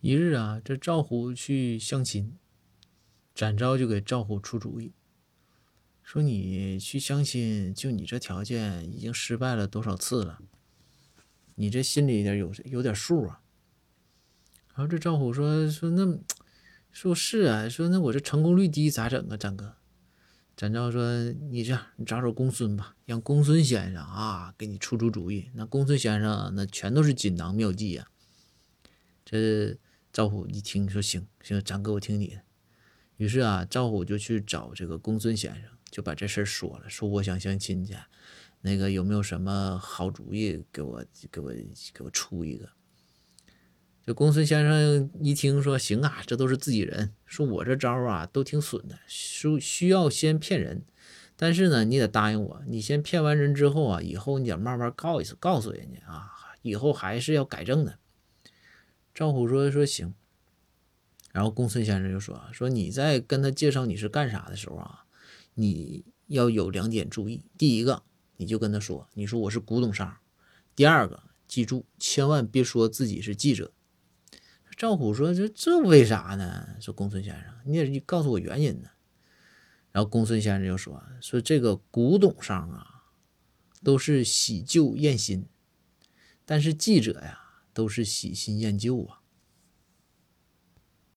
一日啊，这赵虎去相亲，展昭就给赵虎出主意，说你去相亲，就你这条件已经失败了多少次了，你这心里点有有点数啊。然后这赵虎说说那说是啊，说那我这成功率低咋整啊，展哥？展昭说你这样，你找找公孙吧，让公孙先生啊给你出出主意。那公孙先生那全都是锦囊妙计呀。这赵虎一听说行行，咱哥我听你的。于是啊，赵虎就去找这个公孙先生，就把这事儿说了，说我想相亲去，那个有没有什么好主意给我给我给我出一个。这公孙先生一听说行啊，这都是自己人，说我这招啊都挺损的，需需要先骗人，但是呢，你得答应我，你先骗完人之后啊，以后你得慢慢告一，告诉人家啊，以后还是要改正的。赵虎说说行，然后公孙先生就说说你在跟他介绍你是干啥的时候啊，你要有两点注意，第一个你就跟他说，你说我是古董商，第二个记住千万别说自己是记者。赵虎说：“这这为啥呢？”说公孙先生，你得告诉我原因呢。然后公孙先生就说：“说这个古董商啊，都是喜旧厌新，但是记者呀，都是喜新厌旧啊。